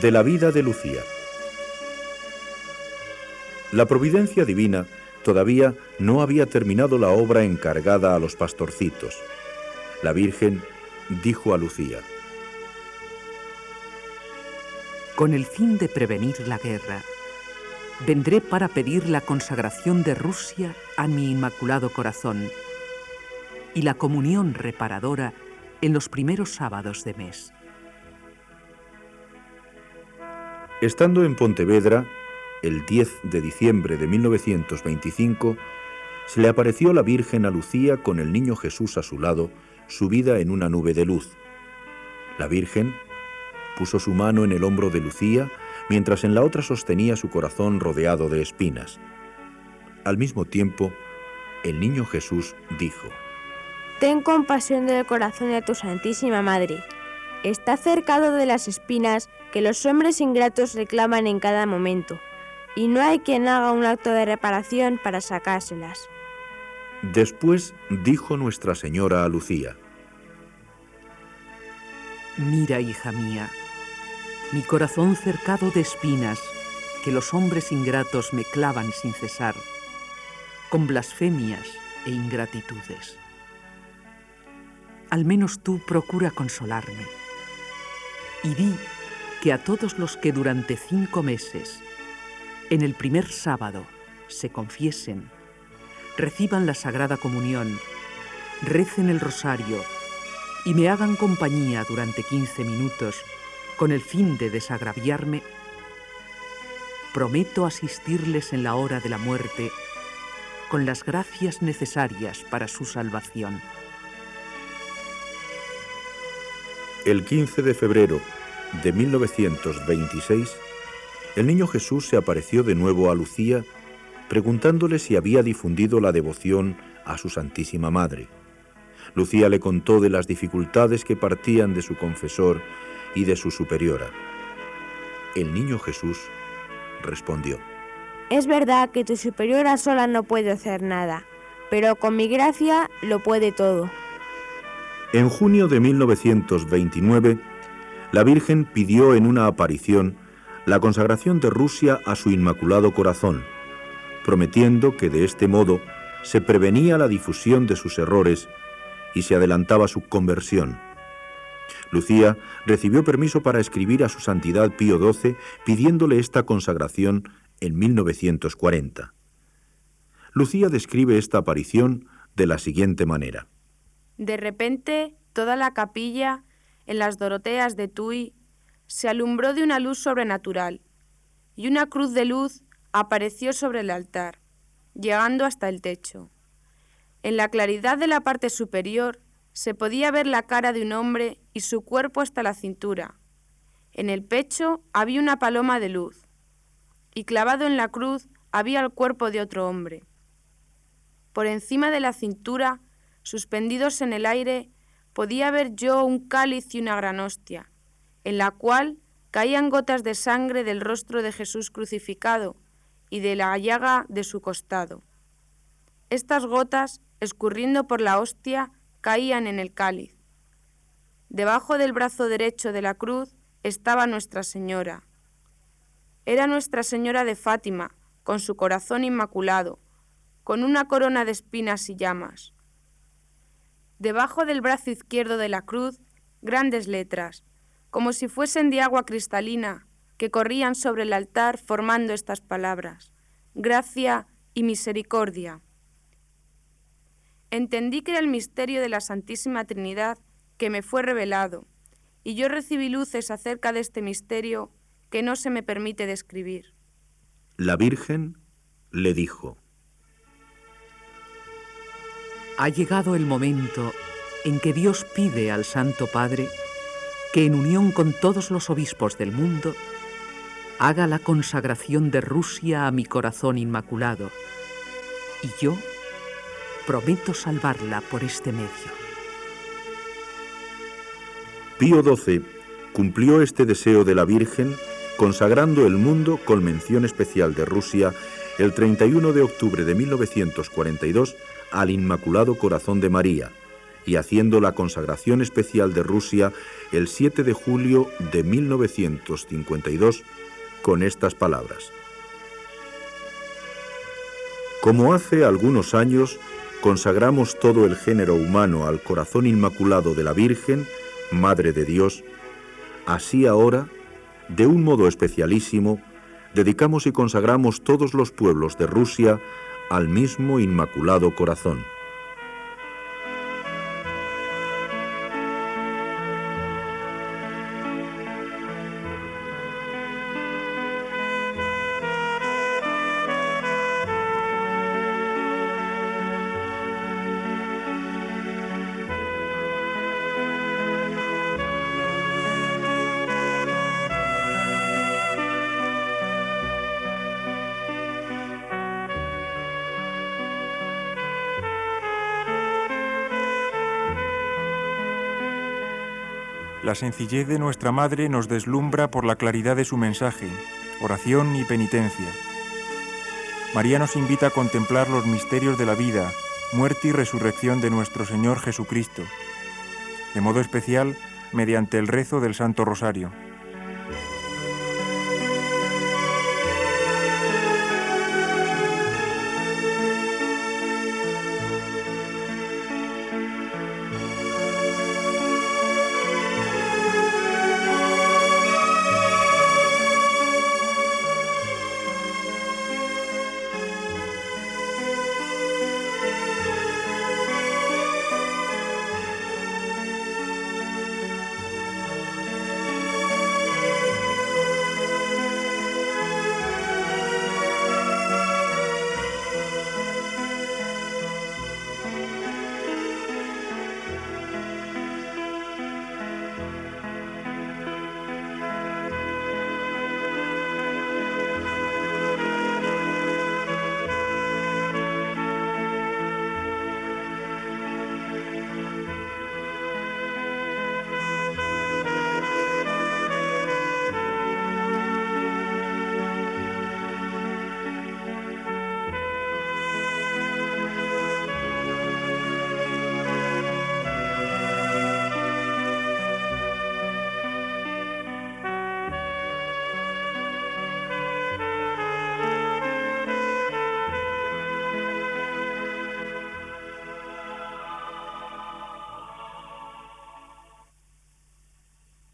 De la vida de Lucía. La providencia divina todavía no había terminado la obra encargada a los pastorcitos. La Virgen dijo a Lucía, Con el fin de prevenir la guerra, vendré para pedir la consagración de Rusia a mi Inmaculado Corazón y la comunión reparadora en los primeros sábados de mes. Estando en Pontevedra, el 10 de diciembre de 1925, se le apareció la Virgen a Lucía con el niño Jesús a su lado, subida en una nube de luz. La Virgen puso su mano en el hombro de Lucía, mientras en la otra sostenía su corazón rodeado de espinas. Al mismo tiempo, el niño Jesús dijo, Ten compasión del corazón de tu Santísima Madre. Está cercado de las espinas que los hombres ingratos reclaman en cada momento, y no hay quien haga un acto de reparación para sacárselas. Después dijo Nuestra Señora a Lucía, Mira, hija mía, mi corazón cercado de espinas que los hombres ingratos me clavan sin cesar, con blasfemias e ingratitudes. Al menos tú procura consolarme y di que a todos los que durante cinco meses, en el primer sábado, se confiesen, reciban la Sagrada Comunión, recen el rosario y me hagan compañía durante 15 minutos con el fin de desagraviarme, prometo asistirles en la hora de la muerte con las gracias necesarias para su salvación. El 15 de febrero de 1926, el niño Jesús se apareció de nuevo a Lucía preguntándole si había difundido la devoción a su Santísima Madre. Lucía le contó de las dificultades que partían de su confesor y de su superiora. El niño Jesús respondió, Es verdad que tu superiora sola no puede hacer nada, pero con mi gracia lo puede todo. En junio de 1929, la Virgen pidió en una aparición la consagración de Rusia a su Inmaculado Corazón, prometiendo que de este modo se prevenía la difusión de sus errores y se adelantaba su conversión. Lucía recibió permiso para escribir a su Santidad Pío XII pidiéndole esta consagración en 1940. Lucía describe esta aparición de la siguiente manera. De repente, toda la capilla, en las Doroteas de Tui, se alumbró de una luz sobrenatural, y una cruz de luz apareció sobre el altar, llegando hasta el techo. En la claridad de la parte superior se podía ver la cara de un hombre y su cuerpo hasta la cintura. En el pecho había una paloma de luz, y clavado en la cruz había el cuerpo de otro hombre. Por encima de la cintura, suspendidos en el aire, podía ver yo un cáliz y una gran hostia, en la cual caían gotas de sangre del rostro de Jesús crucificado y de la llaga de su costado. Estas gotas, escurriendo por la hostia, caían en el cáliz. Debajo del brazo derecho de la cruz estaba Nuestra Señora. Era Nuestra Señora de Fátima, con su corazón inmaculado, con una corona de espinas y llamas. Debajo del brazo izquierdo de la cruz, grandes letras, como si fuesen de agua cristalina, que corrían sobre el altar formando estas palabras, gracia y misericordia. Entendí que era el misterio de la Santísima Trinidad que me fue revelado, y yo recibí luces acerca de este misterio que no se me permite describir. La Virgen le dijo, Ha llegado el momento en que Dios pide al Santo Padre que en unión con todos los obispos del mundo haga la consagración de Rusia a mi corazón inmaculado, y yo prometo salvarla por este medio. Pío XII cumplió este deseo de la Virgen consagrando el mundo con mención especial de Rusia el 31 de octubre de 1942 al Inmaculado Corazón de María y haciendo la consagración especial de Rusia el 7 de julio de 1952 con estas palabras. Como hace algunos años consagramos todo el género humano al corazón inmaculado de la Virgen, Madre de Dios, así ahora, de un modo especialísimo, dedicamos y consagramos todos los pueblos de Rusia al mismo Inmaculado Corazón. La sencillez de nuestra Madre nos deslumbra por la claridad de su mensaje, oración y penitencia. María nos invita a contemplar los misterios de la vida, muerte y resurrección de nuestro Señor Jesucristo, de modo especial mediante el rezo del Santo Rosario.